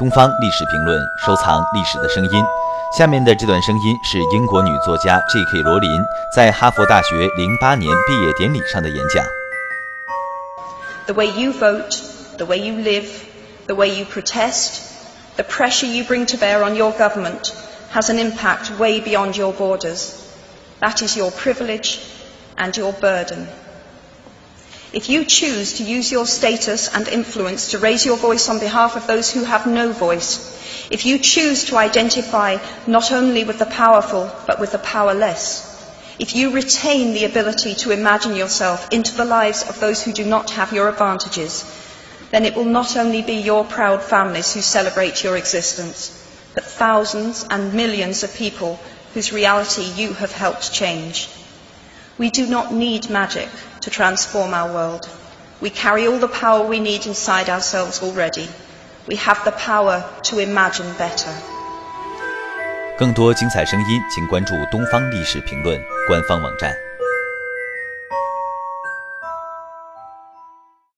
东方历史评论，收藏历史的声音。下面的这段声音是英国女作家 J.K. 罗琳在哈佛大学零八年毕业典礼上的演讲。The way you vote, the way you live, the way you protest, the pressure you bring to bear on your government has an impact way beyond your borders. That is your privilege and your burden. If you choose to use your status and influence to raise your voice on behalf of those who have no voice, if you choose to identify not only with the powerful but with the powerless, if you retain the ability to imagine yourself into the lives of those who do not have your advantages, then it will not only be your proud families who celebrate your existence, but thousands and millions of people whose reality you have helped change. We do not need magic to transform our world. We carry all the power we need inside ourselves already. We have the power to imagine better. 更多精彩声音，请关注东方历史评论官方网站。